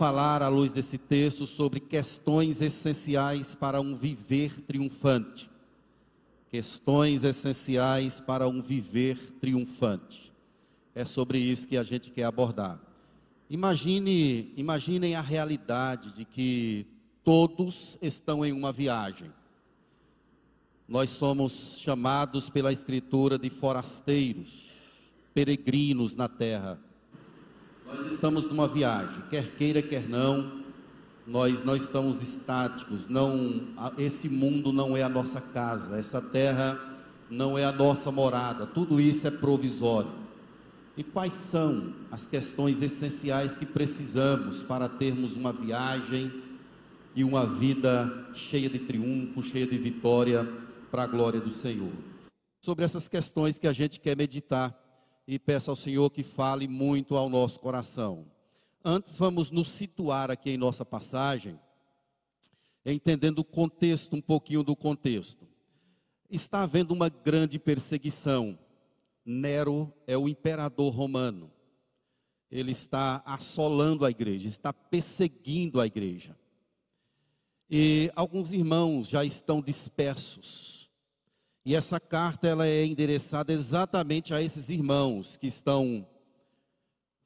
falar, à luz desse texto, sobre questões essenciais para um viver triunfante. Questões essenciais para um viver triunfante. É sobre isso que a gente quer abordar. Imagine, imaginem a realidade de que todos estão em uma viagem. Nós somos chamados pela Escritura de forasteiros, peregrinos na terra. Nós estamos numa viagem, quer queira, quer não, nós não estamos estáticos, não, esse mundo não é a nossa casa, essa terra não é a nossa morada, tudo isso é provisório. E quais são as questões essenciais que precisamos para termos uma viagem e uma vida cheia de triunfo, cheia de vitória para a glória do Senhor? Sobre essas questões que a gente quer meditar e peço ao Senhor que fale muito ao nosso coração. Antes, vamos nos situar aqui em nossa passagem, entendendo o contexto, um pouquinho do contexto. Está havendo uma grande perseguição. Nero é o imperador romano. Ele está assolando a igreja, está perseguindo a igreja. E alguns irmãos já estão dispersos e essa carta ela é endereçada exatamente a esses irmãos que estão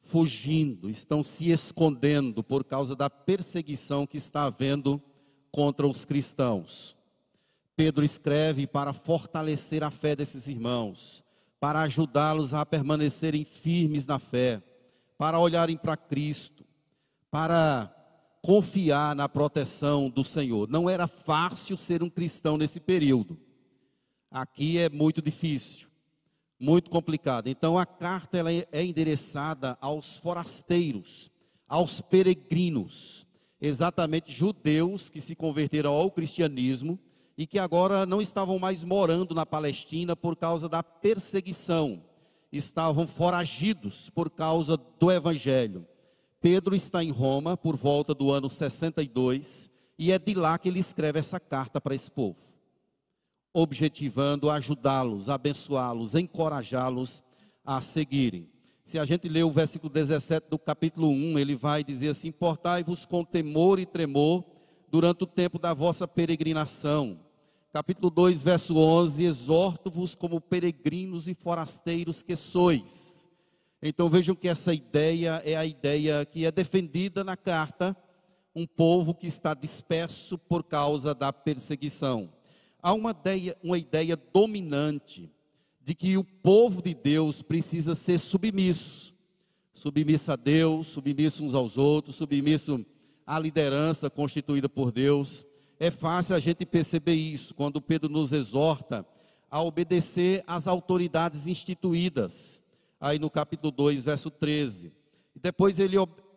fugindo, estão se escondendo por causa da perseguição que está havendo contra os cristãos. Pedro escreve para fortalecer a fé desses irmãos, para ajudá-los a permanecerem firmes na fé, para olharem para Cristo, para confiar na proteção do Senhor. Não era fácil ser um cristão nesse período aqui é muito difícil, muito complicado. Então a carta ela é endereçada aos forasteiros, aos peregrinos, exatamente judeus que se converteram ao cristianismo e que agora não estavam mais morando na Palestina por causa da perseguição, estavam foragidos por causa do evangelho. Pedro está em Roma por volta do ano 62 e é de lá que ele escreve essa carta para esse povo objetivando ajudá-los, abençoá-los, encorajá-los a seguirem. Se a gente ler o versículo 17 do capítulo 1, ele vai dizer assim: Portai-vos com temor e tremor durante o tempo da vossa peregrinação. Capítulo 2, verso 11: Exorto-vos como peregrinos e forasteiros que sois. Então vejam que essa ideia é a ideia que é defendida na carta, um povo que está disperso por causa da perseguição há uma ideia, uma ideia dominante de que o povo de Deus precisa ser submisso. Submisso a Deus, submisso uns aos outros, submisso à liderança constituída por Deus. É fácil a gente perceber isso quando Pedro nos exorta a obedecer às autoridades instituídas. Aí no capítulo 2, verso 13. E depois ele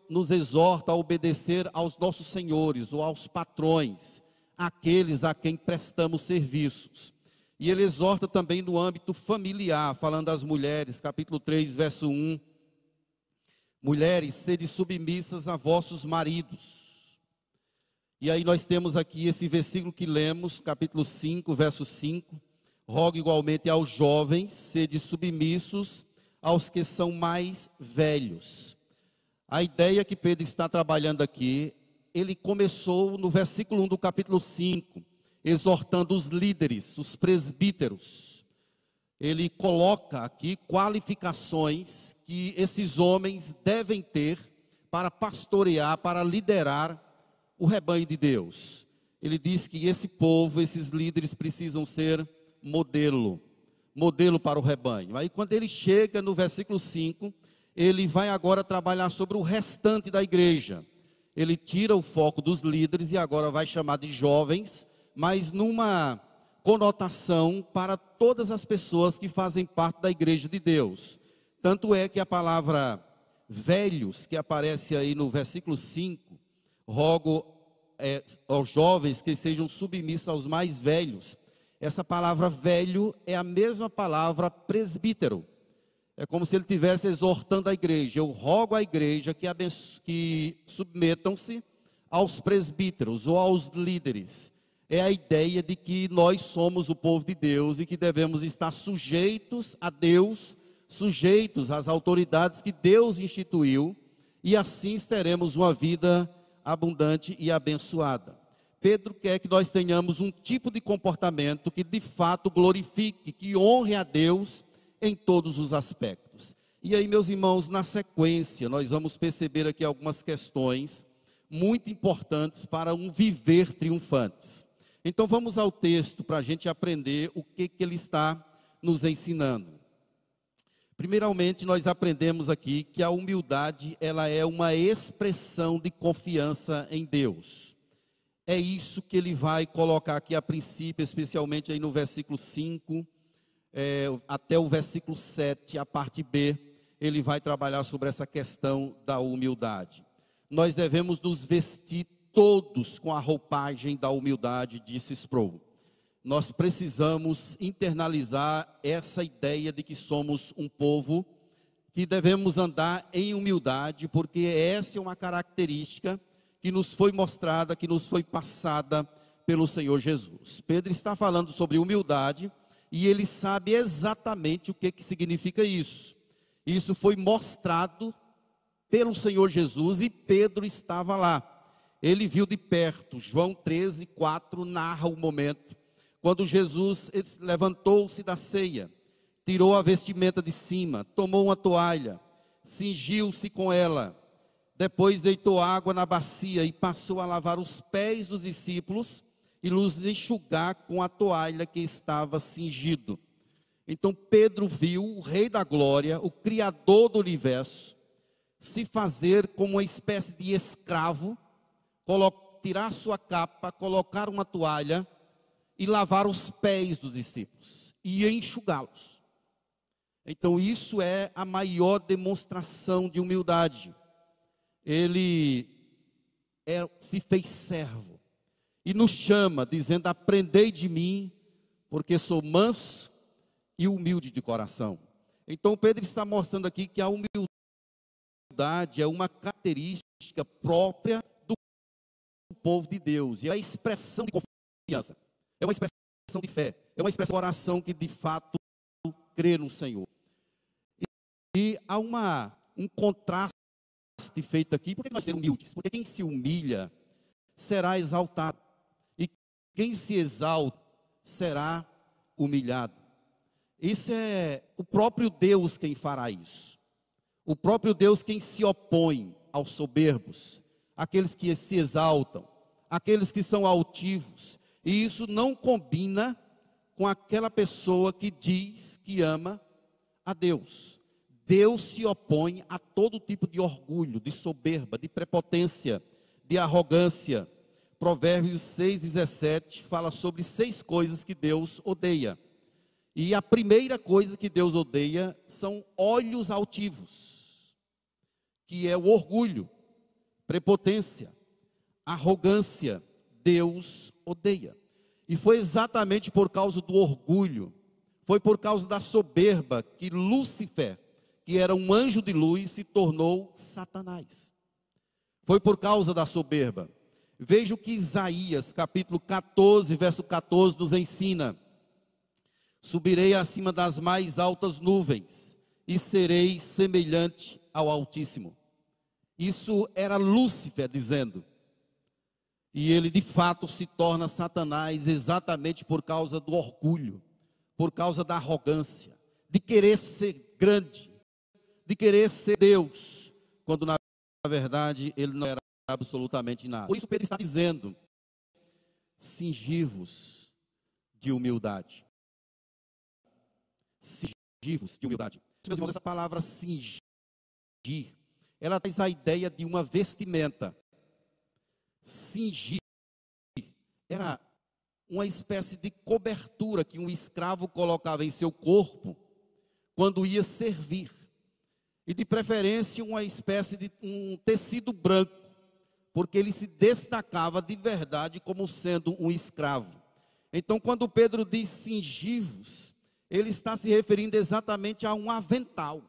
nos exorta a obedecer aos nossos senhores ou aos patrões aqueles a quem prestamos serviços. E ele exorta também no âmbito familiar, falando às mulheres, capítulo 3, verso 1. Mulheres, sede submissas a vossos maridos. E aí nós temos aqui esse versículo que lemos, capítulo 5, verso 5. Rogo igualmente aos jovens, sede submissos aos que são mais velhos. A ideia que Pedro está trabalhando aqui ele começou no versículo 1 do capítulo 5, exortando os líderes, os presbíteros. Ele coloca aqui qualificações que esses homens devem ter para pastorear, para liderar o rebanho de Deus. Ele diz que esse povo, esses líderes precisam ser modelo, modelo para o rebanho. Aí quando ele chega no versículo 5, ele vai agora trabalhar sobre o restante da igreja ele tira o foco dos líderes e agora vai chamar de jovens, mas numa conotação para todas as pessoas que fazem parte da igreja de Deus. Tanto é que a palavra velhos, que aparece aí no versículo 5, rogo é, aos jovens que sejam submissos aos mais velhos. Essa palavra velho é a mesma palavra presbítero. É como se ele estivesse exortando a igreja. Eu rogo à igreja que, que submetam-se aos presbíteros ou aos líderes. É a ideia de que nós somos o povo de Deus e que devemos estar sujeitos a Deus, sujeitos às autoridades que Deus instituiu e assim teremos uma vida abundante e abençoada. Pedro quer que nós tenhamos um tipo de comportamento que de fato glorifique, que honre a Deus em todos os aspectos. E aí, meus irmãos, na sequência, nós vamos perceber aqui algumas questões muito importantes para um viver triunfantes. Então, vamos ao texto para a gente aprender o que, que ele está nos ensinando. Primeiramente, nós aprendemos aqui que a humildade, ela é uma expressão de confiança em Deus. É isso que ele vai colocar aqui a princípio, especialmente aí no versículo 5, é, até o versículo 7, a parte B, ele vai trabalhar sobre essa questão da humildade. Nós devemos nos vestir todos com a roupagem da humildade, disse Sproul. Nós precisamos internalizar essa ideia de que somos um povo que devemos andar em humildade, porque essa é uma característica que nos foi mostrada, que nos foi passada pelo Senhor Jesus. Pedro está falando sobre humildade e ele sabe exatamente o que, que significa isso. Isso foi mostrado pelo Senhor Jesus e Pedro estava lá. Ele viu de perto, João 13, 4 narra o momento, quando Jesus levantou-se da ceia, tirou a vestimenta de cima, tomou uma toalha, cingiu-se com ela, depois deitou água na bacia e passou a lavar os pés dos discípulos e los enxugar com a toalha que estava cingido. Então Pedro viu o Rei da Glória, o Criador do universo, se fazer como uma espécie de escravo, tirar sua capa, colocar uma toalha e lavar os pés dos discípulos e enxugá-los. Então, isso é a maior demonstração de humildade. Ele é, se fez servo e nos chama, dizendo: Aprendei de mim, porque sou manso e humilde de coração. Então, Pedro está mostrando aqui que a humildade é uma característica própria do povo de Deus, e é a expressão de confiança, é uma expressão de fé, é uma expressão de oração que de fato crê no Senhor. E, há uma, um contraste feito aqui, por que nós ser humildes? Porque quem se humilha será exaltado, quem se exalta será humilhado. Isso é o próprio Deus quem fará isso. O próprio Deus quem se opõe aos soberbos, aqueles que se exaltam, aqueles que são altivos. E isso não combina com aquela pessoa que diz que ama a Deus. Deus se opõe a todo tipo de orgulho, de soberba, de prepotência, de arrogância. Provérbios 6,17 fala sobre seis coisas que Deus odeia. E a primeira coisa que Deus odeia são olhos altivos, que é o orgulho, prepotência, arrogância. Deus odeia. E foi exatamente por causa do orgulho, foi por causa da soberba que Lúcifer, que era um anjo de luz, se tornou Satanás. Foi por causa da soberba. Veja o que Isaías, capítulo 14, verso 14, nos ensina subirei acima das mais altas nuvens e serei semelhante ao Altíssimo. Isso era Lúcifer dizendo. E ele de fato se torna Satanás exatamente por causa do orgulho, por causa da arrogância, de querer ser grande, de querer ser Deus, quando na verdade ele não era absolutamente nada. Por isso Pedro está dizendo: cingivos de humildade cingivos de humildade. Meus irmãos, essa palavra cingir, ela traz a ideia de uma vestimenta. Cingir era uma espécie de cobertura que um escravo colocava em seu corpo quando ia servir. E de preferência uma espécie de um tecido branco, porque ele se destacava de verdade como sendo um escravo. Então, quando Pedro diz cingivos, ele está se referindo exatamente a um avental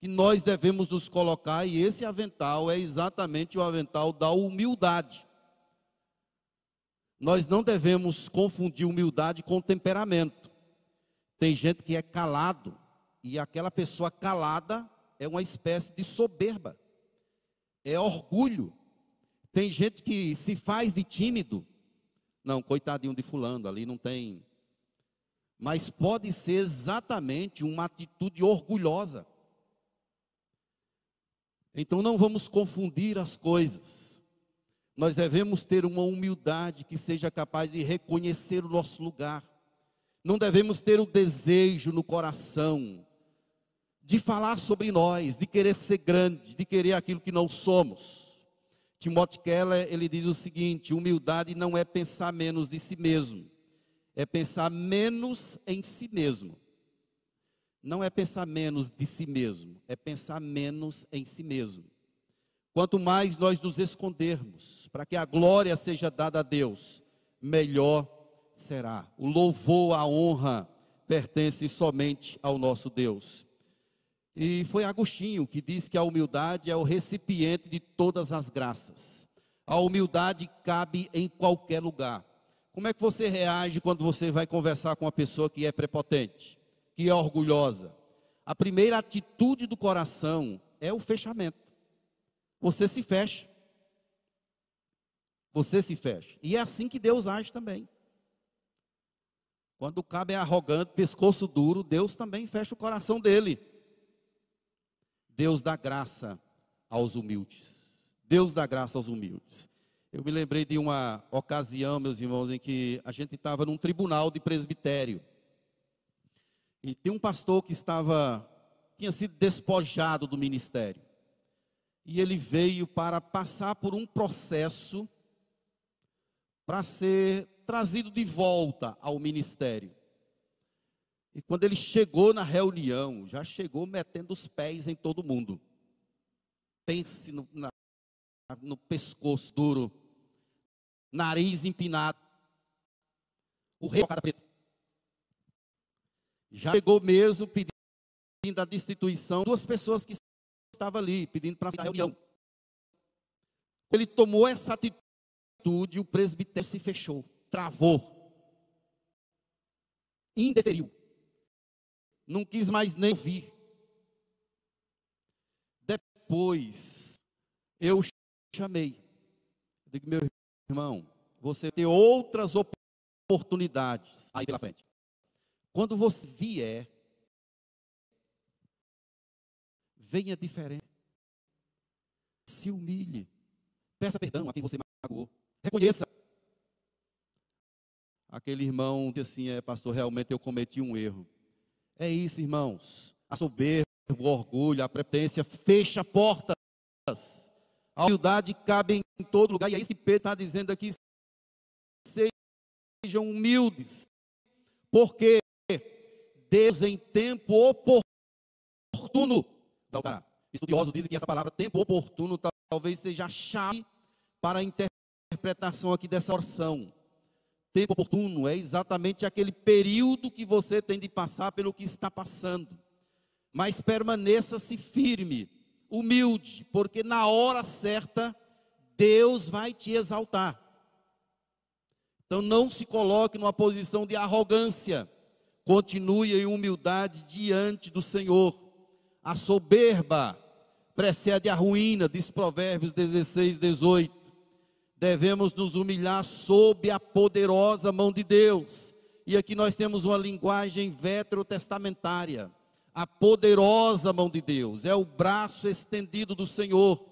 que nós devemos nos colocar, e esse avental é exatamente o avental da humildade. Nós não devemos confundir humildade com temperamento. Tem gente que é calado, e aquela pessoa calada é uma espécie de soberba, é orgulho. Tem gente que se faz de tímido. Não, coitadinho de fulano, ali não tem. Mas pode ser exatamente uma atitude orgulhosa. Então não vamos confundir as coisas. Nós devemos ter uma humildade que seja capaz de reconhecer o nosso lugar. Não devemos ter o desejo no coração de falar sobre nós, de querer ser grande, de querer aquilo que não somos. Timothy Keller, ele diz o seguinte: humildade não é pensar menos de si mesmo, é pensar menos em si mesmo. Não é pensar menos de si mesmo, é pensar menos em si mesmo. Quanto mais nós nos escondermos, para que a glória seja dada a Deus, melhor será. O louvor, a honra pertence somente ao nosso Deus. E foi Agostinho que diz que a humildade é o recipiente de todas as graças. A humildade cabe em qualquer lugar. Como é que você reage quando você vai conversar com uma pessoa que é prepotente, que é orgulhosa? A primeira atitude do coração é o fechamento. Você se fecha. Você se fecha. E é assim que Deus age também. Quando o cabo é arrogante, pescoço duro, Deus também fecha o coração dele. Deus dá graça aos humildes. Deus dá graça aos humildes. Eu me lembrei de uma ocasião, meus irmãos, em que a gente estava num tribunal de presbitério. E tem um pastor que estava, tinha sido despojado do ministério. E ele veio para passar por um processo para ser trazido de volta ao ministério. E quando ele chegou na reunião, já chegou metendo os pés em todo mundo. Pense no, na, no pescoço duro, nariz empinado. O rei preto. Já chegou mesmo pedindo a destituição duas pessoas que estavam ali, pedindo para a reunião. Ele tomou essa atitude, o presbitério se fechou, travou, indeferiu não quis mais nem vir. Depois, eu chamei. Eu digo, meu irmão, você tem outras oportunidades aí pela frente. Quando você vier, venha diferente. Se humilhe. Peça perdão a quem você magoou. Reconheça. Aquele irmão disse assim: é, pastor, realmente eu cometi um erro. É isso, irmãos. A soberba, o orgulho, a prepotência fecha portas. A humildade cabe em todo lugar. E é isso que Pedro está dizendo aqui. Sejam humildes. Porque Deus em tempo oportuno. Estudiosos dizem que essa palavra tempo oportuno talvez seja a chave para a interpretação aqui dessa oração. Tempo oportuno é exatamente aquele período que você tem de passar pelo que está passando. Mas permaneça-se firme, humilde, porque na hora certa Deus vai te exaltar. Então não se coloque numa posição de arrogância. Continue em humildade diante do Senhor. A soberba precede a ruína, diz Provérbios 16, 18 devemos nos humilhar sob a poderosa mão de Deus. E aqui nós temos uma linguagem veterotestamentária. A poderosa mão de Deus é o braço estendido do Senhor.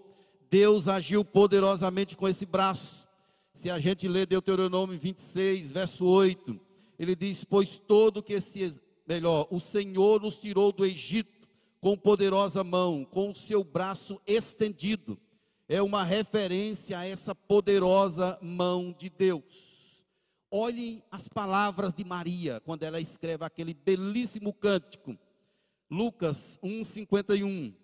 Deus agiu poderosamente com esse braço. Se a gente lê Deuteronômio 26, verso 8, ele diz: Pois todo que se, melhor, o Senhor nos tirou do Egito com poderosa mão, com o seu braço estendido é uma referência a essa poderosa mão de Deus. Olhem as palavras de Maria quando ela escreve aquele belíssimo cântico. Lucas 1:51.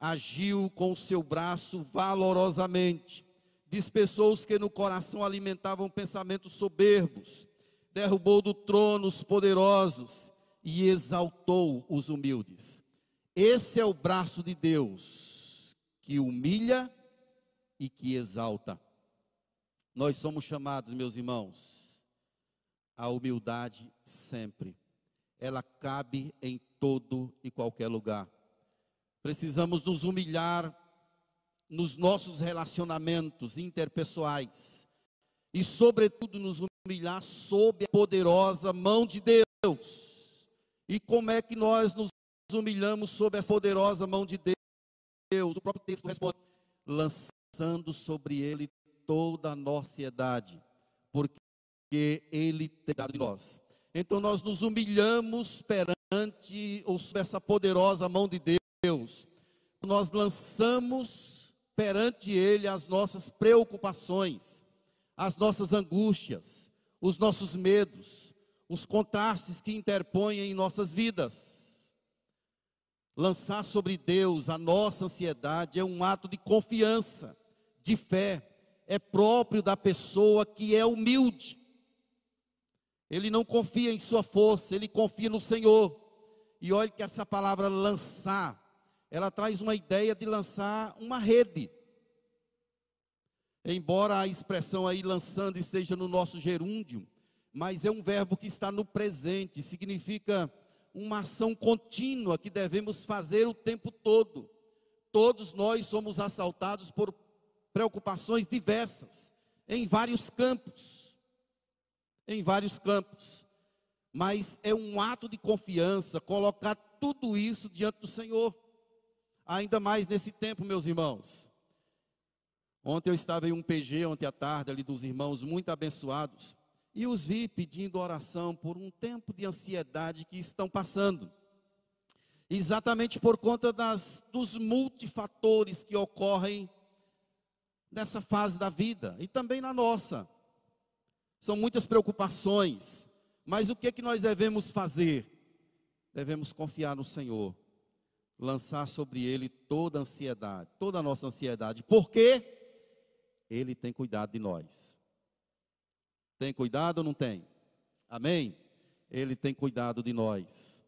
Agiu com o seu braço valorosamente, dispersou os que no coração alimentavam pensamentos soberbos, derrubou do trono os poderosos e exaltou os humildes. Esse é o braço de Deus que humilha e que exalta. Nós somos chamados, meus irmãos, à humildade sempre. Ela cabe em todo e qualquer lugar. Precisamos nos humilhar nos nossos relacionamentos interpessoais e, sobretudo, nos humilhar sob a poderosa mão de Deus. E como é que nós nos humilhamos sob essa poderosa mão de Deus? O próprio texto responde: lançando sobre ele toda a nossa idade, porque ele tem dado de nós. Então nós nos humilhamos perante ou sob essa poderosa mão de Deus. Nós lançamos perante ele as nossas preocupações, as nossas angústias, os nossos medos, os contrastes que interpõem em nossas vidas. Lançar sobre Deus a nossa ansiedade é um ato de confiança, de fé, é próprio da pessoa que é humilde. Ele não confia em sua força, ele confia no Senhor. E olha que essa palavra lançar, ela traz uma ideia de lançar uma rede. Embora a expressão aí lançando esteja no nosso gerúndio, mas é um verbo que está no presente, significa uma ação contínua que devemos fazer o tempo todo. Todos nós somos assaltados por preocupações diversas, em vários campos. Em vários campos. Mas é um ato de confiança colocar tudo isso diante do Senhor. Ainda mais nesse tempo, meus irmãos. Ontem eu estava em um PG, ontem à tarde, ali dos irmãos muito abençoados, e os vi pedindo oração por um tempo de ansiedade que estão passando. Exatamente por conta das, dos multifatores que ocorrem nessa fase da vida e também na nossa. São muitas preocupações, mas o que é que nós devemos fazer? Devemos confiar no Senhor, lançar sobre Ele toda a ansiedade, toda a nossa ansiedade, porque Ele tem cuidado de nós. Tem cuidado ou não tem? Amém? Ele tem cuidado de nós.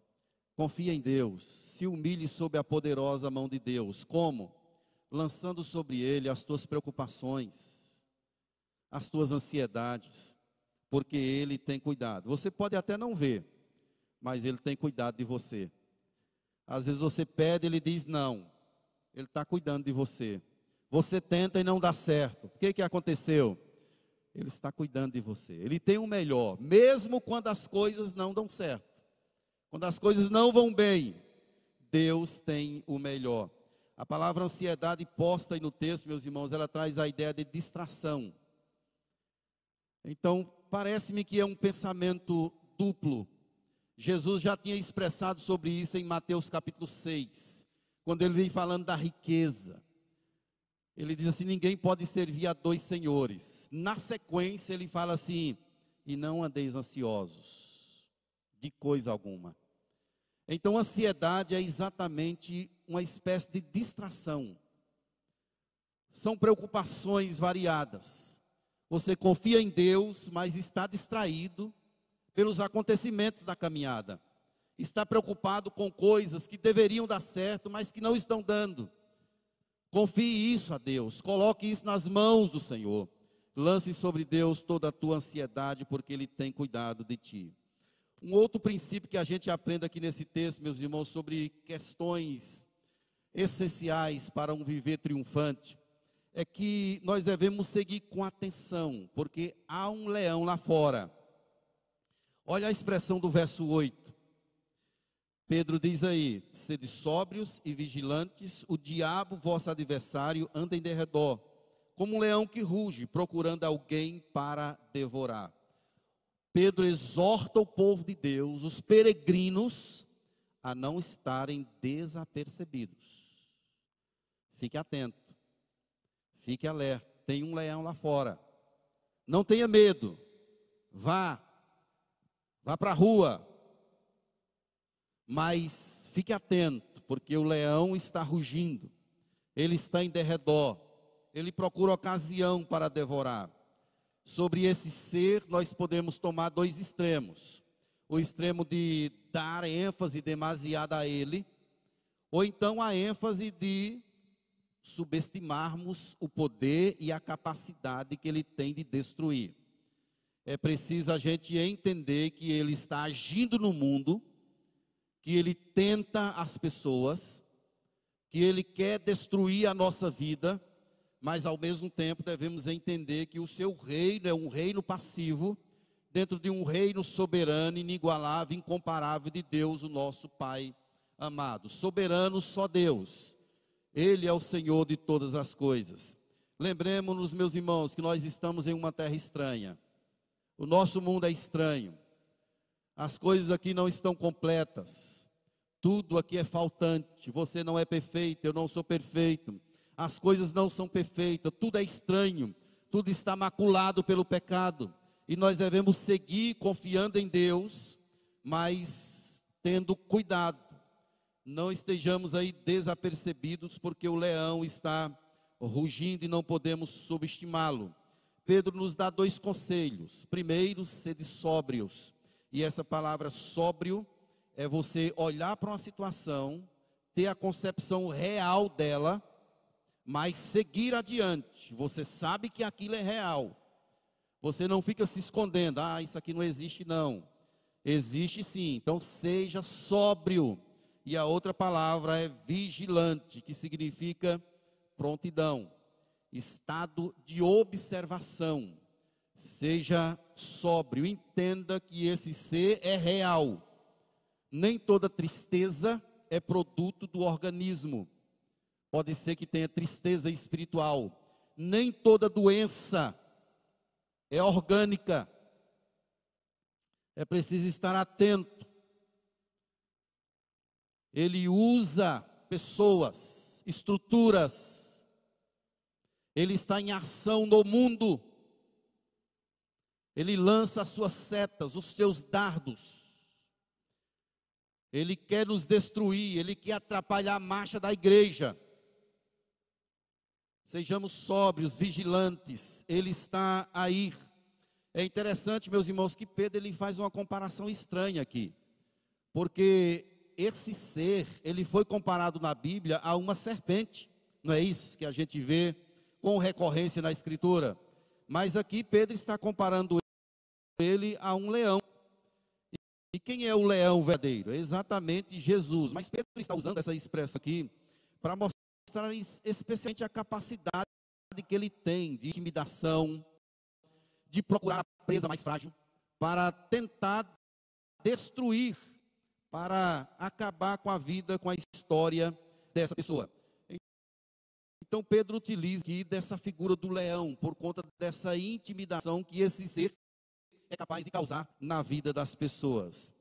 Confia em Deus, se humilhe sob a poderosa mão de Deus. Como? Lançando sobre ele as tuas preocupações, as tuas ansiedades, porque ele tem cuidado. Você pode até não ver, mas ele tem cuidado de você. Às vezes você pede, ele diz não, ele está cuidando de você. Você tenta e não dá certo. O que, que aconteceu? Ele está cuidando de você. Ele tem o melhor, mesmo quando as coisas não dão certo. Quando as coisas não vão bem, Deus tem o melhor. A palavra ansiedade posta aí no texto, meus irmãos, ela traz a ideia de distração. Então, parece-me que é um pensamento duplo. Jesus já tinha expressado sobre isso em Mateus capítulo 6, quando ele vem falando da riqueza. Ele diz assim: ninguém pode servir a dois senhores. Na sequência, ele fala assim: e não andeis ansiosos de coisa alguma. Então, ansiedade é exatamente uma espécie de distração. São preocupações variadas. Você confia em Deus, mas está distraído pelos acontecimentos da caminhada. Está preocupado com coisas que deveriam dar certo, mas que não estão dando. Confie isso a Deus, coloque isso nas mãos do Senhor. Lance sobre Deus toda a tua ansiedade, porque Ele tem cuidado de ti. Um outro princípio que a gente aprende aqui nesse texto, meus irmãos, sobre questões essenciais para um viver triunfante, é que nós devemos seguir com atenção, porque há um leão lá fora. Olha a expressão do verso 8. Pedro diz aí: sede sóbrios e vigilantes, o diabo, vosso adversário, anda em derredor, como um leão que ruge, procurando alguém para devorar. Pedro exorta o povo de Deus, os peregrinos, a não estarem desapercebidos. Fique atento, fique alerta. Tem um leão lá fora. Não tenha medo. Vá, vá para a rua. Mas fique atento, porque o leão está rugindo. Ele está em derredor. Ele procura ocasião para devorar. Sobre esse ser, nós podemos tomar dois extremos: o extremo de dar ênfase demasiada a ele, ou então a ênfase de subestimarmos o poder e a capacidade que ele tem de destruir. É preciso a gente entender que ele está agindo no mundo, que ele tenta as pessoas, que ele quer destruir a nossa vida, mas ao mesmo tempo devemos entender que o seu reino é um reino passivo, dentro de um reino soberano, inigualável, incomparável de Deus, o nosso Pai amado. Soberano só Deus. Ele é o Senhor de todas as coisas. Lembremos-nos, meus irmãos, que nós estamos em uma terra estranha. O nosso mundo é estranho. As coisas aqui não estão completas. Tudo aqui é faltante. Você não é perfeito, eu não sou perfeito. As coisas não são perfeitas, tudo é estranho. Tudo está maculado pelo pecado. E nós devemos seguir confiando em Deus, mas tendo cuidado. Não estejamos aí desapercebidos, porque o leão está rugindo e não podemos subestimá-lo. Pedro nos dá dois conselhos. Primeiro, sede sóbrios. E essa palavra sóbrio é você olhar para uma situação, ter a concepção real dela, mas seguir adiante. Você sabe que aquilo é real. Você não fica se escondendo. Ah, isso aqui não existe não. Existe sim. Então seja sóbrio. E a outra palavra é vigilante, que significa prontidão, estado de observação. Seja sóbrio, entenda que esse ser é real. Nem toda tristeza é produto do organismo. Pode ser que tenha tristeza espiritual. Nem toda doença é orgânica. É preciso estar atento. Ele usa pessoas, estruturas, ele está em ação no mundo. Ele lança as suas setas, os seus dardos. Ele quer nos destruir, ele quer atrapalhar a marcha da igreja. Sejamos sóbrios, vigilantes. Ele está a ir. É interessante, meus irmãos, que Pedro ele faz uma comparação estranha aqui. Porque esse ser, ele foi comparado na Bíblia a uma serpente. Não é isso que a gente vê com recorrência na Escritura. Mas aqui Pedro está comparando ele a um leão. E quem é o leão verdadeiro? É exatamente Jesus. Mas Pedro está usando essa expressão aqui para mostrar especialmente a capacidade que ele tem de intimidação, de procurar a presa mais frágil, para tentar destruir, para acabar com a vida, com a história dessa pessoa. Então Pedro utiliza aqui dessa figura do leão, por conta dessa intimidação que esse ser é capaz de causar na vida das pessoas.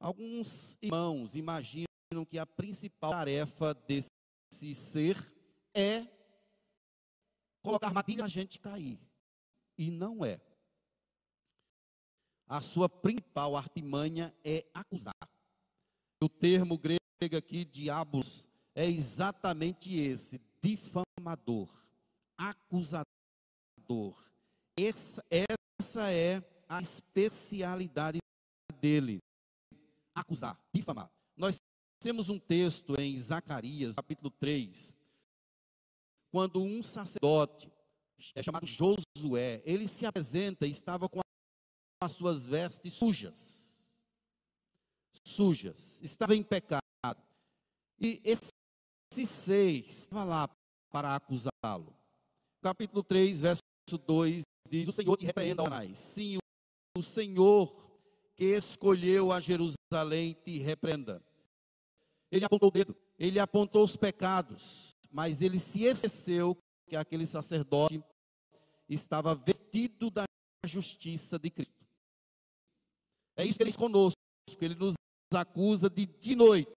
Alguns irmãos imaginam que a principal tarefa desse ser é colocar armadilha na gente cair. E não é. A sua principal artimanha é acusar. O termo grego aqui, diabos, é exatamente esse: difamador, acusador. Essa, essa é a especialidade dele: acusar, difamar. Nós temos um texto em Zacarias, capítulo 3, quando um sacerdote, é chamado Josué, ele se apresenta e estava com as suas vestes sujas. Sujas, estava em pecado. E esse esse seis estava lá para acusá-lo. Capítulo 3, verso 2 diz: O Senhor te repreenda, Anás. Sim, o Senhor que escolheu a Jerusalém te repreenda. Ele apontou o dedo, ele apontou os pecados, mas ele se esqueceu que aquele sacerdote estava vestido da justiça de Cristo. É isso que ele diz conosco, ele nos acusa de de noite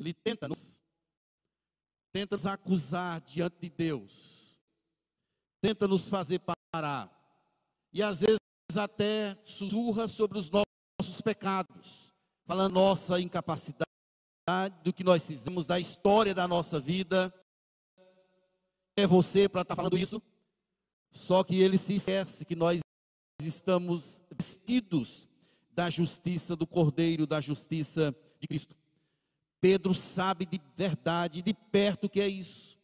Ele tenta nos, tenta nos acusar diante de Deus, tenta nos fazer parar, e às vezes até sussurra sobre os nossos pecados, falando nossa incapacidade, do que nós fizemos, da história da nossa vida. É você para estar tá falando isso? Só que ele se esquece que nós estamos vestidos da justiça do Cordeiro, da justiça de Cristo. Pedro sabe de verdade, de perto, que é isso.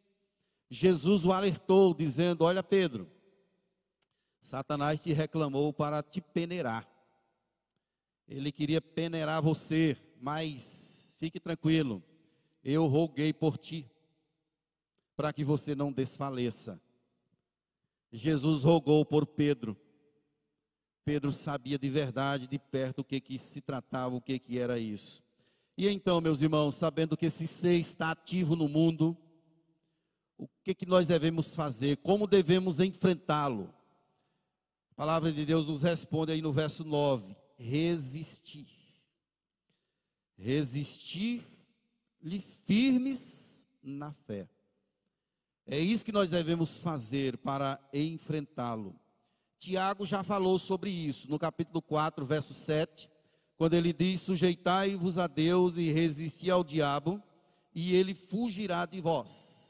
Jesus o alertou, dizendo: Olha, Pedro, Satanás te reclamou para te peneirar. Ele queria peneirar você, mas fique tranquilo, eu roguei por ti, para que você não desfaleça. Jesus rogou por Pedro. Pedro sabia de verdade, de perto, o que, que se tratava, o que, que era isso. E então, meus irmãos, sabendo que esse ser está ativo no mundo, o que, que nós devemos fazer? Como devemos enfrentá-lo? A palavra de Deus nos responde aí no verso 9: resistir. Resistir-lhe firmes na fé. É isso que nós devemos fazer para enfrentá-lo. Tiago já falou sobre isso no capítulo 4, verso 7, quando ele diz: Sujeitai-vos a Deus e resisti ao diabo, e ele fugirá de vós.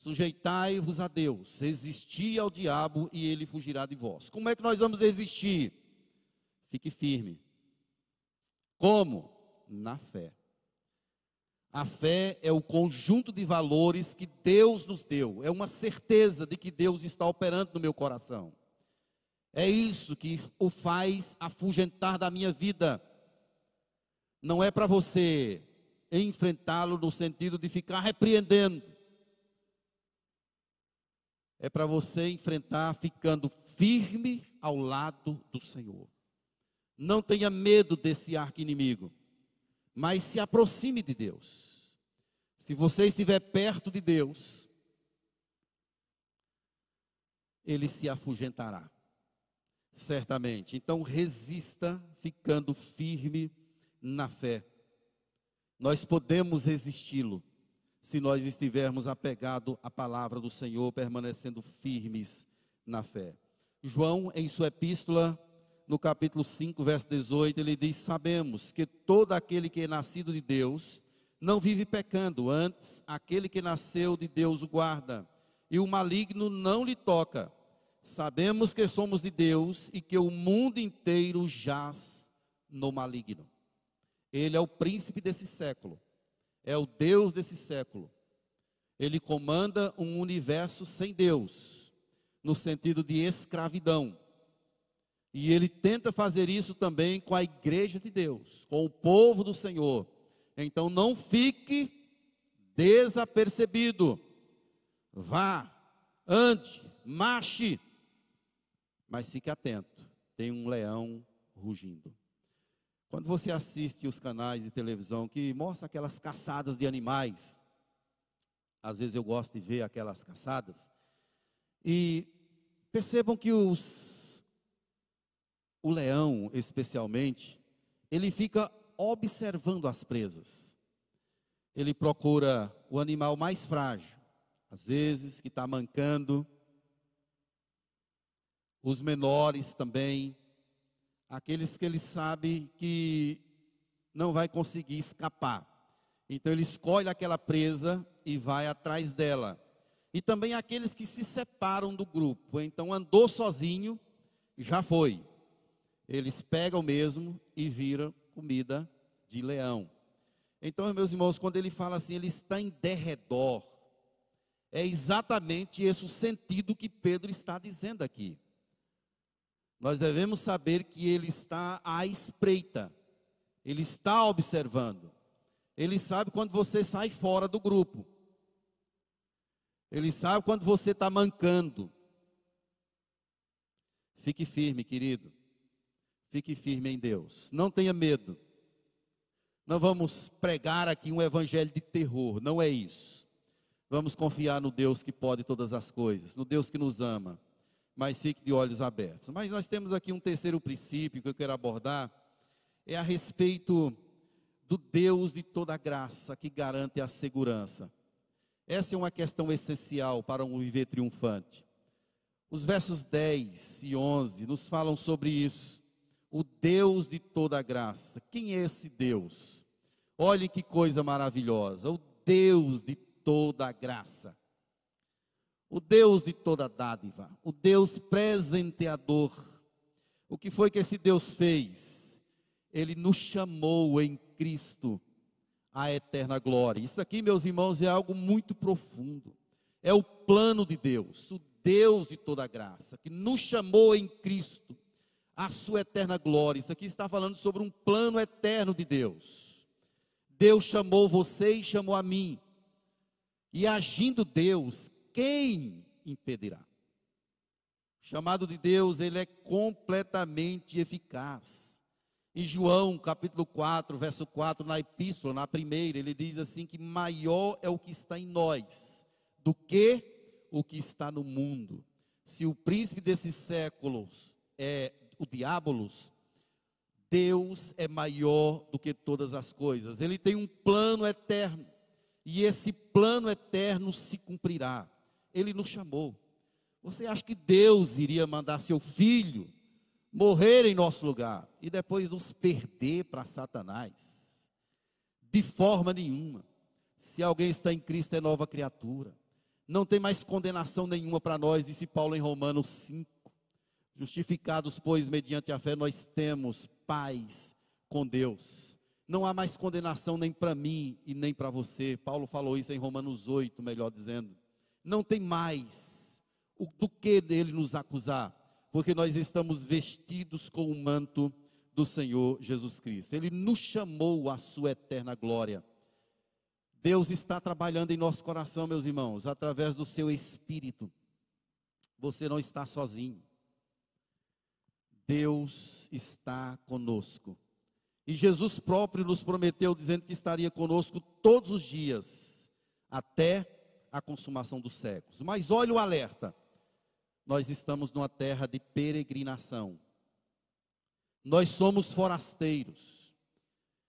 Sujeitai-vos a Deus, resisti ao diabo e ele fugirá de vós. Como é que nós vamos resistir? Fique firme. Como? Na fé. A fé é o conjunto de valores que Deus nos deu, é uma certeza de que Deus está operando no meu coração. É isso que o faz afugentar da minha vida. Não é para você enfrentá-lo no sentido de ficar repreendendo. É para você enfrentar ficando firme ao lado do Senhor. Não tenha medo desse arco inimigo mas se aproxime de Deus. Se você estiver perto de Deus, ele se afugentará, certamente. Então, resista ficando firme na fé. Nós podemos resisti-lo se nós estivermos apegados à palavra do Senhor, permanecendo firmes na fé. João, em sua epístola, no capítulo 5, verso 18, ele diz: Sabemos que todo aquele que é nascido de Deus não vive pecando, antes aquele que nasceu de Deus o guarda, e o maligno não lhe toca. Sabemos que somos de Deus e que o mundo inteiro jaz no maligno. Ele é o príncipe desse século, é o Deus desse século. Ele comanda um universo sem Deus, no sentido de escravidão. E ele tenta fazer isso também com a igreja de Deus, com o povo do Senhor. Então não fique desapercebido. Vá, ande, marche, mas fique atento. Tem um leão rugindo. Quando você assiste os canais de televisão que mostram aquelas caçadas de animais, às vezes eu gosto de ver aquelas caçadas, e percebam que os o leão, especialmente, ele fica observando as presas. Ele procura o animal mais frágil, às vezes que está mancando, os menores também, aqueles que ele sabe que não vai conseguir escapar. Então ele escolhe aquela presa e vai atrás dela. E também aqueles que se separam do grupo. Então andou sozinho, já foi eles pegam mesmo e viram comida de leão. Então, meus irmãos, quando ele fala assim, ele está em derredor, é exatamente esse o sentido que Pedro está dizendo aqui. Nós devemos saber que ele está à espreita, ele está observando, ele sabe quando você sai fora do grupo, ele sabe quando você está mancando. Fique firme, querido. Fique firme em Deus. Não tenha medo. Não vamos pregar aqui um evangelho de terror, não é isso. Vamos confiar no Deus que pode todas as coisas, no Deus que nos ama. Mas fique de olhos abertos. Mas nós temos aqui um terceiro princípio que eu quero abordar, é a respeito do Deus de toda graça que garante a segurança. Essa é uma questão essencial para um viver triunfante. Os versos 10 e 11 nos falam sobre isso o Deus de toda graça. Quem é esse Deus? Olhe que coisa maravilhosa, o Deus de toda graça. O Deus de toda dádiva, o Deus presenteador. O que foi que esse Deus fez? Ele nos chamou em Cristo à eterna glória. Isso aqui, meus irmãos, é algo muito profundo. É o plano de Deus, o Deus de toda graça, que nos chamou em Cristo a sua eterna glória. Isso aqui está falando sobre um plano eterno de Deus. Deus chamou você e chamou a mim. E agindo Deus, quem impedirá? O chamado de Deus, ele é completamente eficaz. Em João, capítulo 4, verso 4, na epístola, na primeira, ele diz assim que maior é o que está em nós do que o que está no mundo. Se o príncipe desses séculos é o diabolos, Deus é maior do que todas as coisas. Ele tem um plano eterno. E esse plano eterno se cumprirá. Ele nos chamou. Você acha que Deus iria mandar seu filho morrer em nosso lugar e depois nos perder para Satanás? De forma nenhuma. Se alguém está em Cristo, é nova criatura. Não tem mais condenação nenhuma para nós, disse Paulo em Romanos 5. Justificados, pois, mediante a fé, nós temos paz com Deus. Não há mais condenação nem para mim e nem para você. Paulo falou isso em Romanos 8, melhor dizendo. Não tem mais o, do que dele nos acusar, porque nós estamos vestidos com o manto do Senhor Jesus Cristo. Ele nos chamou à sua eterna glória. Deus está trabalhando em nosso coração, meus irmãos, através do seu espírito. Você não está sozinho. Deus está conosco. E Jesus próprio nos prometeu, dizendo que estaria conosco todos os dias, até a consumação dos séculos. Mas olha o alerta: nós estamos numa terra de peregrinação, nós somos forasteiros.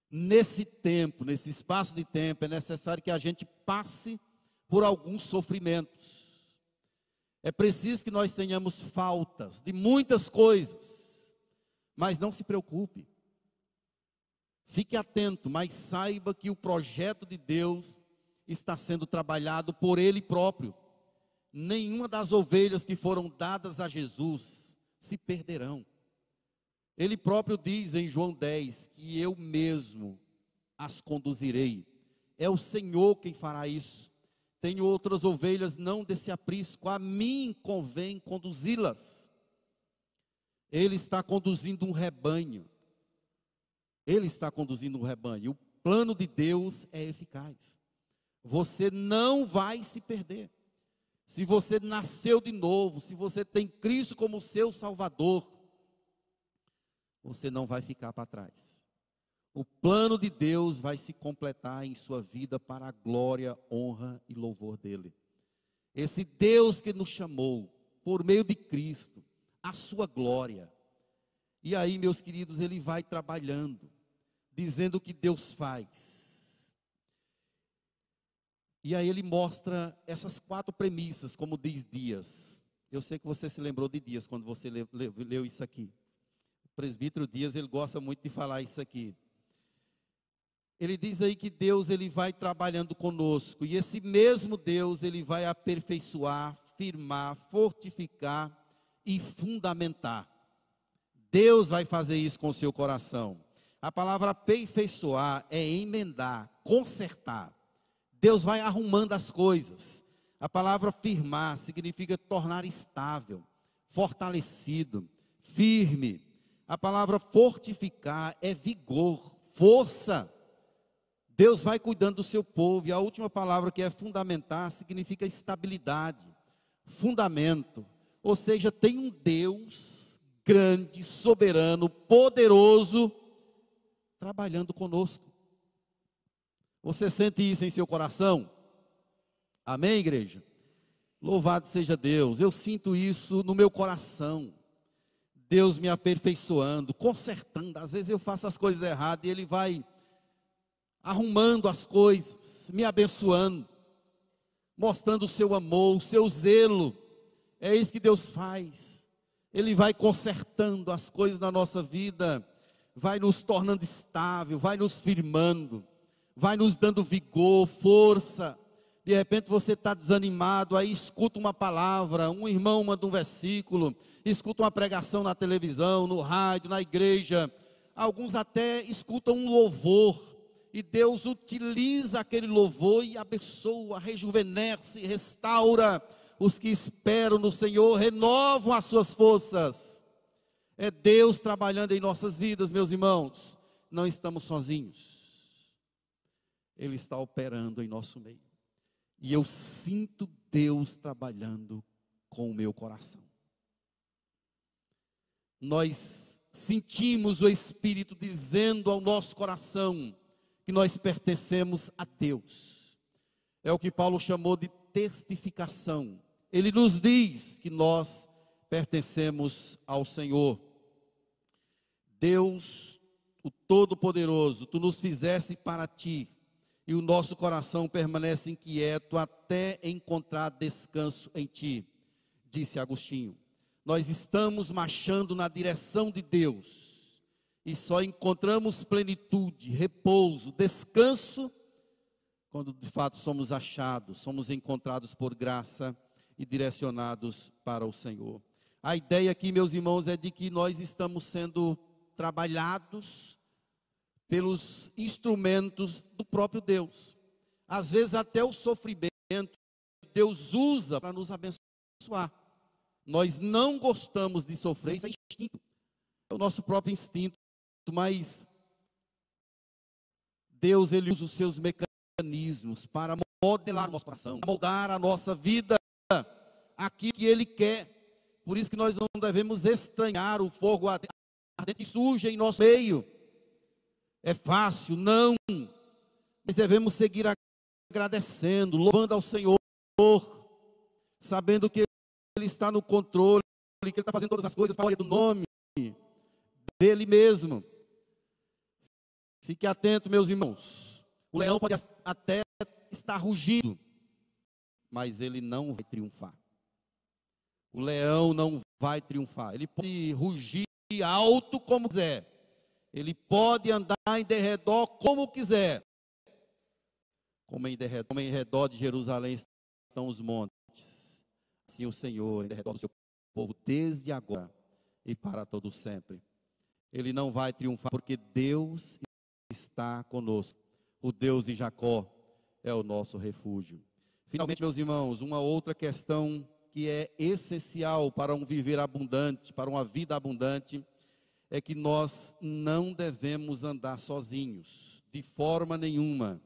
Nesse tempo, nesse espaço de tempo, é necessário que a gente passe por alguns sofrimentos. É preciso que nós tenhamos faltas de muitas coisas mas não se preocupe. Fique atento, mas saiba que o projeto de Deus está sendo trabalhado por Ele próprio. Nenhuma das ovelhas que foram dadas a Jesus se perderão. Ele próprio diz em João 10 que eu mesmo as conduzirei. É o Senhor quem fará isso. Tenho outras ovelhas não desse aprisco, a mim convém conduzi-las. Ele está conduzindo um rebanho. Ele está conduzindo um rebanho. O plano de Deus é eficaz. Você não vai se perder. Se você nasceu de novo, se você tem Cristo como seu Salvador, você não vai ficar para trás. O plano de Deus vai se completar em sua vida para a glória, honra e louvor dele. Esse Deus que nos chamou por meio de Cristo, a sua glória. E aí, meus queridos, ele vai trabalhando, dizendo o que Deus faz. E aí ele mostra essas quatro premissas, como diz Dias. Eu sei que você se lembrou de Dias quando você leu, leu, leu isso aqui. O presbítero Dias, ele gosta muito de falar isso aqui. Ele diz aí que Deus ele vai trabalhando conosco e esse mesmo Deus ele vai aperfeiçoar, firmar, fortificar e fundamentar. Deus vai fazer isso com o seu coração. A palavra aperfeiçoar é emendar, consertar. Deus vai arrumando as coisas. A palavra firmar significa tornar estável, fortalecido, firme. A palavra fortificar é vigor, força. Deus vai cuidando do seu povo. E a última palavra que é fundamentar significa estabilidade, fundamento. Ou seja, tem um Deus grande, soberano, poderoso, trabalhando conosco. Você sente isso em seu coração? Amém, igreja? Louvado seja Deus, eu sinto isso no meu coração. Deus me aperfeiçoando, consertando. Às vezes eu faço as coisas erradas e Ele vai arrumando as coisas, me abençoando, mostrando o seu amor, o seu zelo é isso que Deus faz. Ele vai consertando as coisas na nossa vida, vai nos tornando estável, vai nos firmando, vai nos dando vigor, força. De repente você está desanimado, aí escuta uma palavra, um irmão manda um versículo, escuta uma pregação na televisão, no rádio, na igreja. Alguns até escutam um louvor, e Deus utiliza aquele louvor e abençoa, rejuvenesce, restaura os que esperam no Senhor renovam as suas forças. É Deus trabalhando em nossas vidas, meus irmãos. Não estamos sozinhos. Ele está operando em nosso meio. E eu sinto Deus trabalhando com o meu coração. Nós sentimos o Espírito dizendo ao nosso coração que nós pertencemos a Deus. É o que Paulo chamou de testificação. Ele nos diz que nós pertencemos ao Senhor. Deus, o Todo-Poderoso, tu nos fizesse para ti e o nosso coração permanece inquieto até encontrar descanso em ti, disse Agostinho. Nós estamos marchando na direção de Deus e só encontramos plenitude, repouso, descanso quando de fato somos achados, somos encontrados por graça e direcionados para o Senhor. A ideia aqui, meus irmãos, é de que nós estamos sendo trabalhados pelos instrumentos do próprio Deus. Às vezes, até o sofrimento, Deus usa para nos abençoar. Nós não gostamos de sofrer, isso é instinto, é o nosso próprio instinto, mas Deus, Ele usa os seus mecanismos para modelar o nosso coração, moldar a nossa vida, aquilo que Ele quer. Por isso que nós não devemos estranhar o fogo ardente que surge em nosso meio é fácil, não. Mas devemos seguir agradecendo, louvando ao Senhor, sabendo que Ele está no controle, que Ele está fazendo todas as coisas para a do nome dEle mesmo. Fique atento, meus irmãos. O leão pode até estar rugindo, mas ele não vai triunfar. O leão não vai triunfar. Ele pode rugir alto como quiser, ele pode andar em derredor como quiser. Como em derredor, como em redor de Jerusalém estão os montes. Assim o Senhor, em derredor do seu povo, desde agora e para todo sempre. Ele não vai triunfar, porque Deus está conosco. O Deus de Jacó é o nosso refúgio. Finalmente, meus irmãos, uma outra questão que é essencial para um viver abundante, para uma vida abundante, é que nós não devemos andar sozinhos, de forma nenhuma.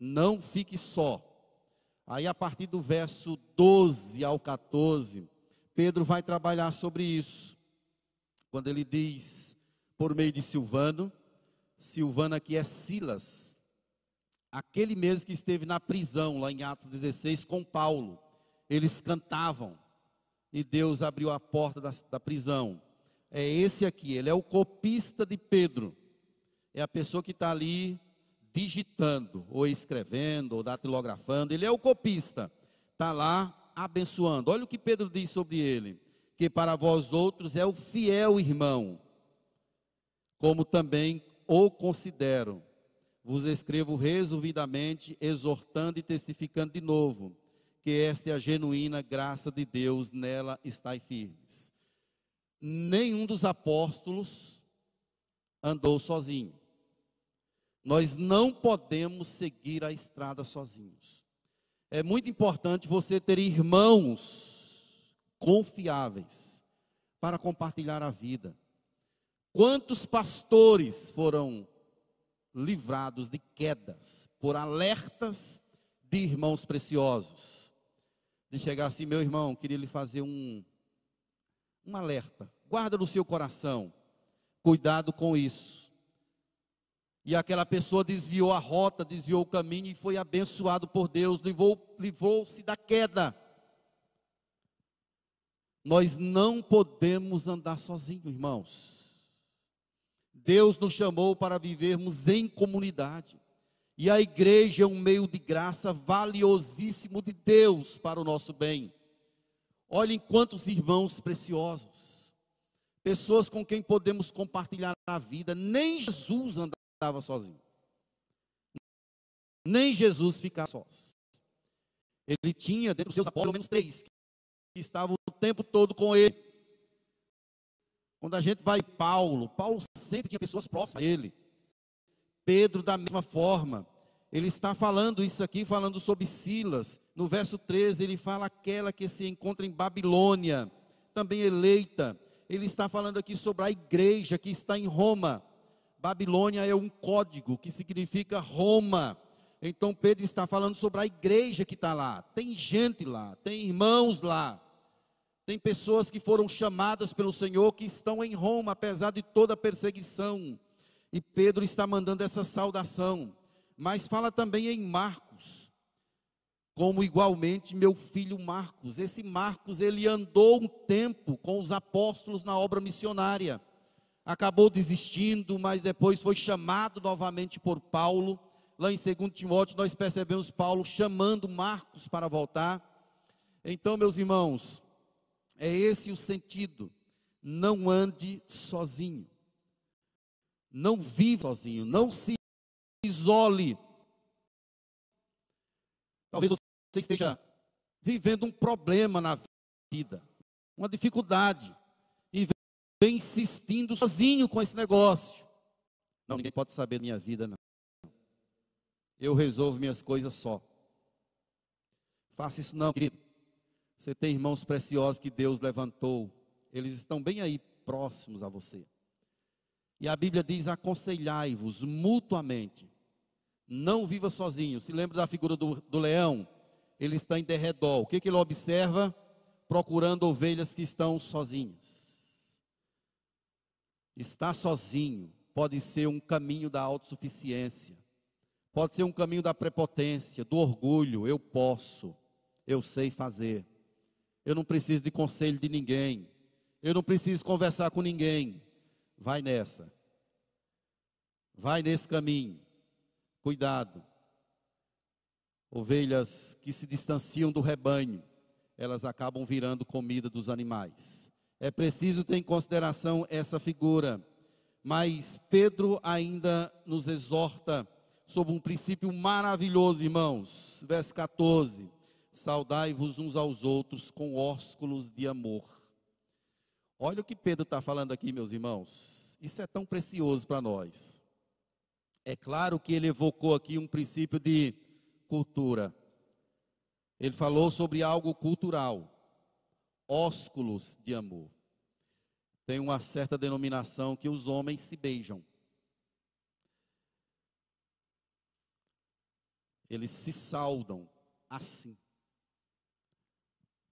Não fique só. Aí, a partir do verso 12 ao 14, Pedro vai trabalhar sobre isso. Quando ele diz, por meio de Silvano, Silvano aqui é Silas, aquele mesmo que esteve na prisão, lá em Atos 16, com Paulo. Eles cantavam, e Deus abriu a porta da, da prisão é esse aqui, ele é o copista de Pedro. É a pessoa que está ali digitando, ou escrevendo, ou datilografando. Ele é o copista, está lá abençoando. Olha o que Pedro diz sobre ele: que para vós outros é o fiel irmão, como também o considero. Vos escrevo resolvidamente, exortando e testificando de novo, que esta é a genuína graça de Deus, nela estáis firmes nenhum dos apóstolos andou sozinho. Nós não podemos seguir a estrada sozinhos. É muito importante você ter irmãos confiáveis para compartilhar a vida. Quantos pastores foram livrados de quedas por alertas de irmãos preciosos? De chegar assim, meu irmão, queria lhe fazer um um alerta. Guarda no seu coração. Cuidado com isso. E aquela pessoa desviou a rota, desviou o caminho e foi abençoado por Deus, livrou-se livrou da queda. Nós não podemos andar sozinhos, irmãos. Deus nos chamou para vivermos em comunidade. E a igreja é um meio de graça valiosíssimo de Deus para o nosso bem. Olhem quantos irmãos preciosos, pessoas com quem podemos compartilhar a vida. Nem Jesus andava sozinho, nem Jesus ficava só. Ele tinha dentro dos seus apóstolos pelo menos três que estavam o tempo todo com ele. Quando a gente vai Paulo, Paulo sempre tinha pessoas próximas a ele. Pedro da mesma forma. Ele está falando isso aqui, falando sobre Silas. No verso 13, ele fala aquela que se encontra em Babilônia, também eleita. Ele está falando aqui sobre a igreja que está em Roma. Babilônia é um código que significa Roma. Então Pedro está falando sobre a igreja que está lá. Tem gente lá, tem irmãos lá. Tem pessoas que foram chamadas pelo Senhor que estão em Roma, apesar de toda a perseguição. E Pedro está mandando essa saudação. Mas fala também em Marcos, como igualmente meu filho Marcos. Esse Marcos, ele andou um tempo com os apóstolos na obra missionária. Acabou desistindo, mas depois foi chamado novamente por Paulo. Lá em 2 Timóteo, nós percebemos Paulo chamando Marcos para voltar. Então, meus irmãos, é esse o sentido. Não ande sozinho. Não viva sozinho. Não se isole. Talvez você esteja vivendo um problema na vida, uma dificuldade, e vem insistindo sozinho com esse negócio. Não, ninguém pode saber da minha vida, não. Eu resolvo minhas coisas só. Faça isso não, querido. Você tem irmãos preciosos que Deus levantou. Eles estão bem aí próximos a você. E a Bíblia diz: aconselhai-vos mutuamente. Não viva sozinho. Se lembra da figura do, do leão? Ele está em derredor. O que, que ele observa? Procurando ovelhas que estão sozinhas. Estar sozinho pode ser um caminho da autossuficiência. Pode ser um caminho da prepotência, do orgulho. Eu posso, eu sei fazer. Eu não preciso de conselho de ninguém. Eu não preciso conversar com ninguém. Vai nessa. Vai nesse caminho. Cuidado. Ovelhas que se distanciam do rebanho, elas acabam virando comida dos animais. É preciso ter em consideração essa figura. Mas Pedro ainda nos exorta sobre um princípio maravilhoso, irmãos. Verso 14 saudai-vos uns aos outros com ósculos de amor. Olha o que Pedro está falando aqui, meus irmãos. Isso é tão precioso para nós. É claro que ele evocou aqui um princípio de cultura. Ele falou sobre algo cultural. Ósculos de amor. Tem uma certa denominação que os homens se beijam. Eles se saudam assim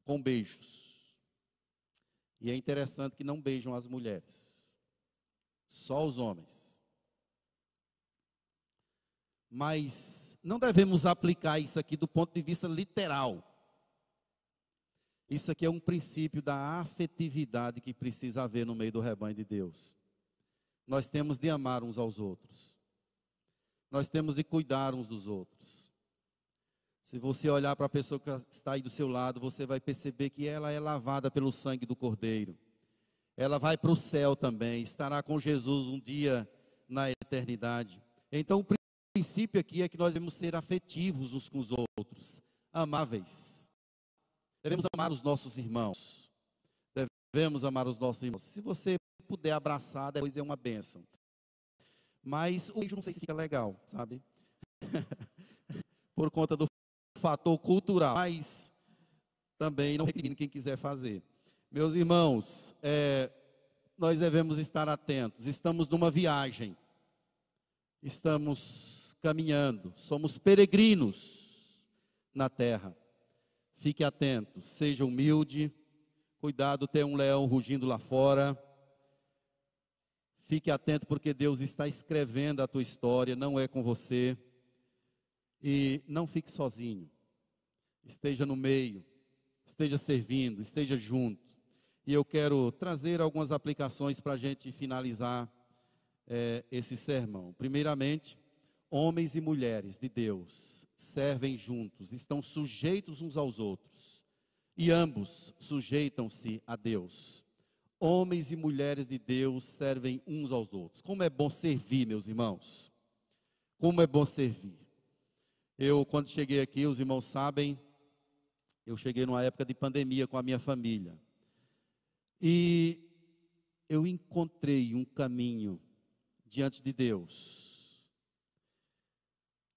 com beijos. E é interessante que não beijam as mulheres, só os homens. Mas não devemos aplicar isso aqui do ponto de vista literal. Isso aqui é um princípio da afetividade que precisa haver no meio do rebanho de Deus. Nós temos de amar uns aos outros. Nós temos de cuidar uns dos outros. Se você olhar para a pessoa que está aí do seu lado, você vai perceber que ela é lavada pelo sangue do Cordeiro. Ela vai para o céu também, estará com Jesus um dia na eternidade. Então, o princípio aqui é que nós devemos ser afetivos uns com os outros, amáveis. Devemos amar os nossos irmãos. Devemos amar os nossos irmãos. Se você puder abraçar, depois é uma bênção. Mas o beijo não sei se fica legal, sabe? Por conta do fator cultural, mas também não recrimino quem quiser fazer. Meus irmãos, é, nós devemos estar atentos. Estamos numa viagem, estamos caminhando, somos peregrinos na terra. Fique atento, seja humilde, cuidado, tem um leão rugindo lá fora. Fique atento, porque Deus está escrevendo a tua história, não é com você. E não fique sozinho esteja no meio, esteja servindo, esteja junto. E eu quero trazer algumas aplicações para a gente finalizar é, esse sermão. Primeiramente, homens e mulheres de Deus servem juntos, estão sujeitos uns aos outros, e ambos sujeitam-se a Deus. Homens e mulheres de Deus servem uns aos outros. Como é bom servir, meus irmãos. Como é bom servir. Eu, quando cheguei aqui, os irmãos sabem, eu cheguei numa época de pandemia com a minha família. E eu encontrei um caminho diante de Deus,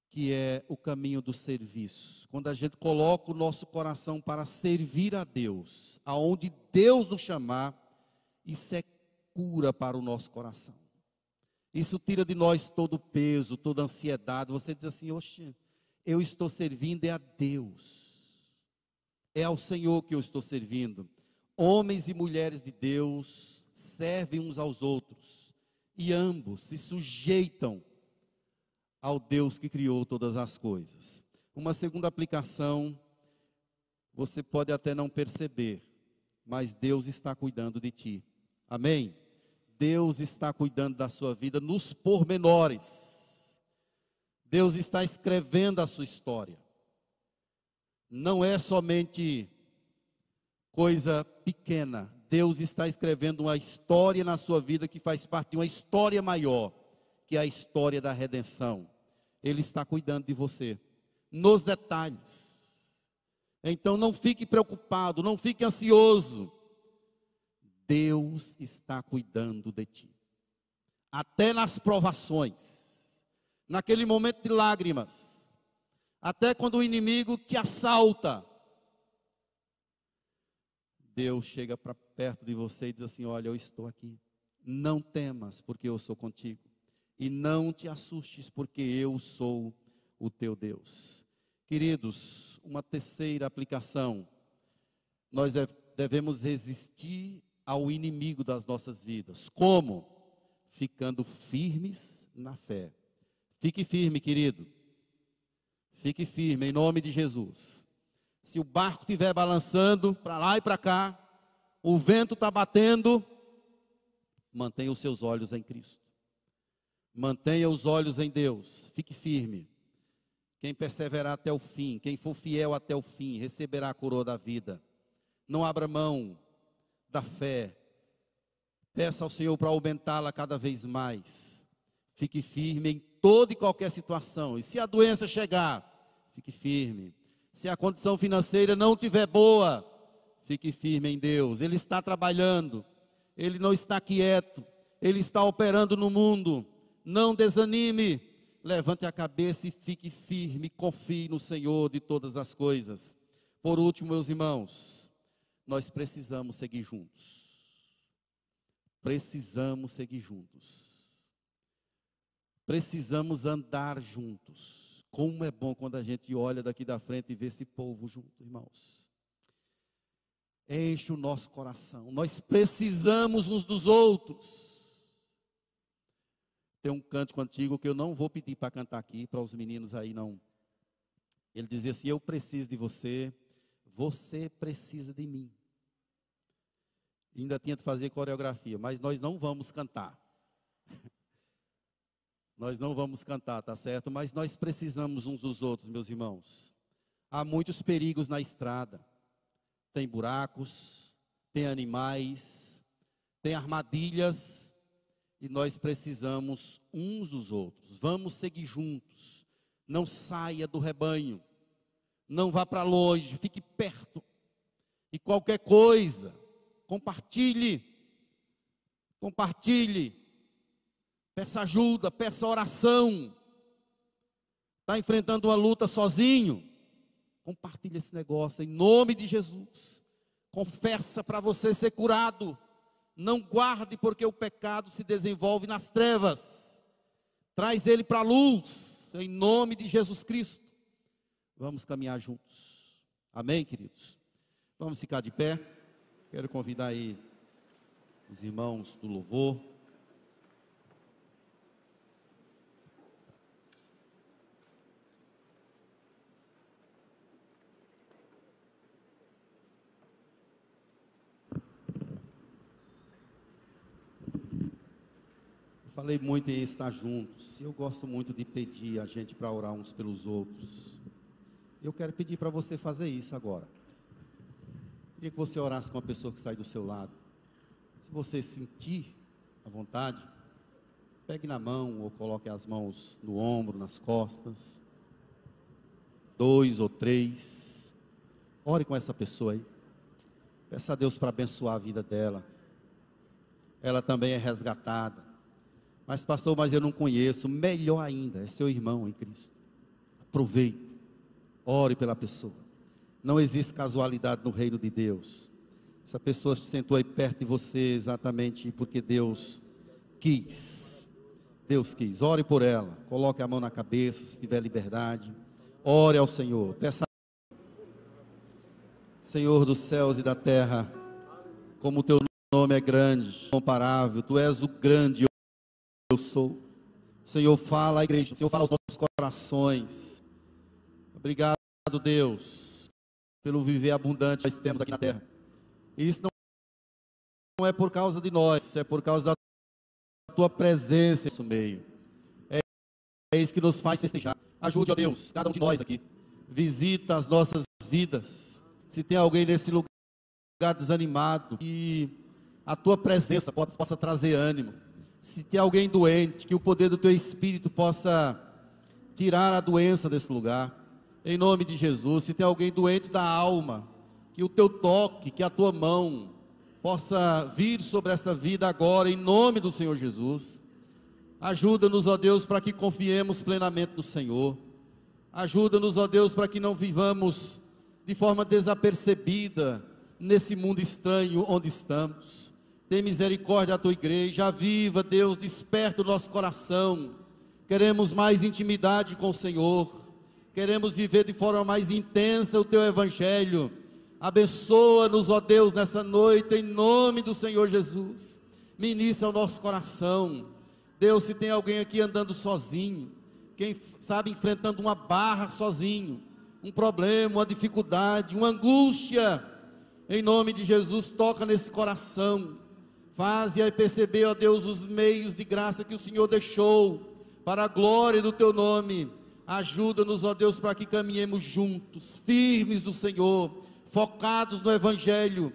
que é o caminho do serviço. Quando a gente coloca o nosso coração para servir a Deus, aonde Deus nos chamar, isso é cura para o nosso coração. Isso tira de nós todo o peso, toda a ansiedade. Você diz assim, oxe, eu estou servindo é a Deus. É ao Senhor que eu estou servindo. Homens e mulheres de Deus servem uns aos outros e ambos se sujeitam ao Deus que criou todas as coisas. Uma segunda aplicação, você pode até não perceber, mas Deus está cuidando de ti. Amém? Deus está cuidando da sua vida nos pormenores. Deus está escrevendo a sua história. Não é somente coisa pequena. Deus está escrevendo uma história na sua vida que faz parte de uma história maior, que é a história da redenção. Ele está cuidando de você, nos detalhes. Então não fique preocupado, não fique ansioso. Deus está cuidando de ti. Até nas provações, naquele momento de lágrimas, até quando o inimigo te assalta, Deus chega para perto de você e diz assim: Olha, eu estou aqui. Não temas, porque eu sou contigo. E não te assustes, porque eu sou o teu Deus. Queridos, uma terceira aplicação. Nós devemos resistir ao inimigo das nossas vidas. Como? Ficando firmes na fé. Fique firme, querido. Fique firme, em nome de Jesus. Se o barco estiver balançando para lá e para cá, o vento está batendo, mantenha os seus olhos em Cristo. Mantenha os olhos em Deus. Fique firme. Quem perseverar até o fim, quem for fiel até o fim, receberá a coroa da vida. Não abra mão da fé. Peça ao Senhor para aumentá-la cada vez mais. Fique firme em toda e qualquer situação. E se a doença chegar, fique firme. Se a condição financeira não tiver boa, fique firme em Deus. Ele está trabalhando. Ele não está quieto. Ele está operando no mundo. Não desanime. Levante a cabeça e fique firme. Confie no Senhor de todas as coisas. Por último, meus irmãos, nós precisamos seguir juntos. Precisamos seguir juntos. Precisamos andar juntos. Como é bom quando a gente olha daqui da frente e vê esse povo junto, irmãos. Enche o nosso coração. Nós precisamos uns dos outros. Tem um cântico antigo que eu não vou pedir para cantar aqui, para os meninos aí não. Ele dizia assim: Eu preciso de você, você precisa de mim ainda tinha de fazer coreografia, mas nós não vamos cantar. Nós não vamos cantar, tá certo? Mas nós precisamos uns dos outros, meus irmãos. Há muitos perigos na estrada. Tem buracos, tem animais, tem armadilhas, e nós precisamos uns dos outros. Vamos seguir juntos. Não saia do rebanho. Não vá para longe, fique perto. E qualquer coisa, compartilhe, compartilhe, peça ajuda, peça oração. Está enfrentando uma luta sozinho? Compartilhe esse negócio em nome de Jesus. Confessa para você ser curado. Não guarde, porque o pecado se desenvolve nas trevas. Traz ele para a luz, em nome de Jesus Cristo. Vamos caminhar juntos. Amém, queridos? Vamos ficar de pé. Quero convidar aí os irmãos do louvor. Falei muito em estar juntos. Eu gosto muito de pedir a gente para orar uns pelos outros. Eu quero pedir para você fazer isso agora. Queria que você orasse com a pessoa que sai do seu lado. Se você sentir a vontade, pegue na mão ou coloque as mãos no ombro, nas costas. Dois ou três. Ore com essa pessoa aí. Peça a Deus para abençoar a vida dela. Ela também é resgatada. Mas, pastor, mas eu não conheço. Melhor ainda, é seu irmão em Cristo. Aproveite. Ore pela pessoa. Não existe casualidade no reino de Deus. Essa pessoa se sentou aí perto de você exatamente porque Deus quis. Deus quis. Ore por ela. Coloque a mão na cabeça se tiver liberdade. Ore ao Senhor. Peça Senhor dos céus e da terra, como o teu nome é grande, comparável, tu és o grande eu sou. Senhor, fala à igreja, Senhor, fala aos nossos corações. Obrigado, Deus, pelo viver abundante que nós temos aqui na terra. E isso não é por causa de nós, é por causa da tua presença em nosso meio. É, é isso que nos faz festejar. Ajude, ó Deus, cada um de nós aqui. Visita as nossas vidas. Se tem alguém nesse lugar desanimado, que a tua presença possa trazer ânimo. Se tem alguém doente, que o poder do teu espírito possa tirar a doença desse lugar. Em nome de Jesus. Se tem alguém doente da alma, que o teu toque, que a tua mão possa vir sobre essa vida agora, em nome do Senhor Jesus. Ajuda-nos, ó Deus, para que confiemos plenamente no Senhor. Ajuda-nos, ó Deus, para que não vivamos de forma desapercebida nesse mundo estranho onde estamos. Tem misericórdia da tua igreja, viva, Deus, desperta o nosso coração. Queremos mais intimidade com o Senhor. Queremos viver de forma mais intensa o teu evangelho. Abençoa-nos, ó Deus, nessa noite, em nome do Senhor Jesus. Ministra o nosso coração. Deus, se tem alguém aqui andando sozinho, quem sabe enfrentando uma barra sozinho, um problema, uma dificuldade, uma angústia, em nome de Jesus, toca nesse coração. Faze-a perceber, ó Deus, os meios de graça que o Senhor deixou para a glória do teu nome. Ajuda-nos, ó Deus, para que caminhemos juntos, firmes do Senhor, focados no Evangelho,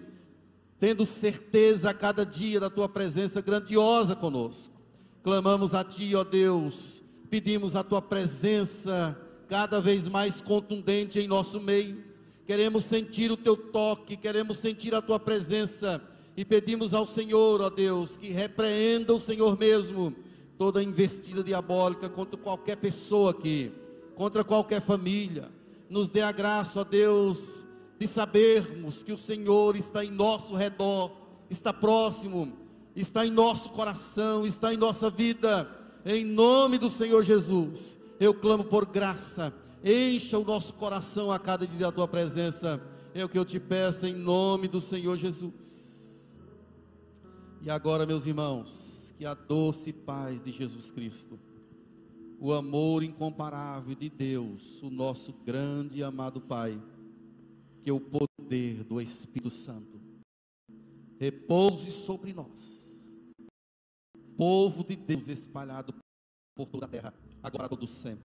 tendo certeza a cada dia da tua presença grandiosa conosco. Clamamos a Ti, ó Deus, pedimos a Tua presença cada vez mais contundente em nosso meio. Queremos sentir o Teu toque, queremos sentir a Tua presença e pedimos ao Senhor, ó Deus, que repreenda o Senhor mesmo toda investida diabólica contra qualquer pessoa aqui, contra qualquer família. Nos dê a graça, ó Deus, de sabermos que o Senhor está em nosso redor, está próximo, está em nosso coração, está em nossa vida. Em nome do Senhor Jesus, eu clamo por graça. Encha o nosso coração a cada dia da tua presença. É o que eu te peço em nome do Senhor Jesus. E agora, meus irmãos, que a doce paz de Jesus Cristo, o amor incomparável de Deus, o nosso grande e amado Pai, que o poder do Espírito Santo repouse sobre nós, povo de Deus espalhado por toda a terra, agora todo sempre.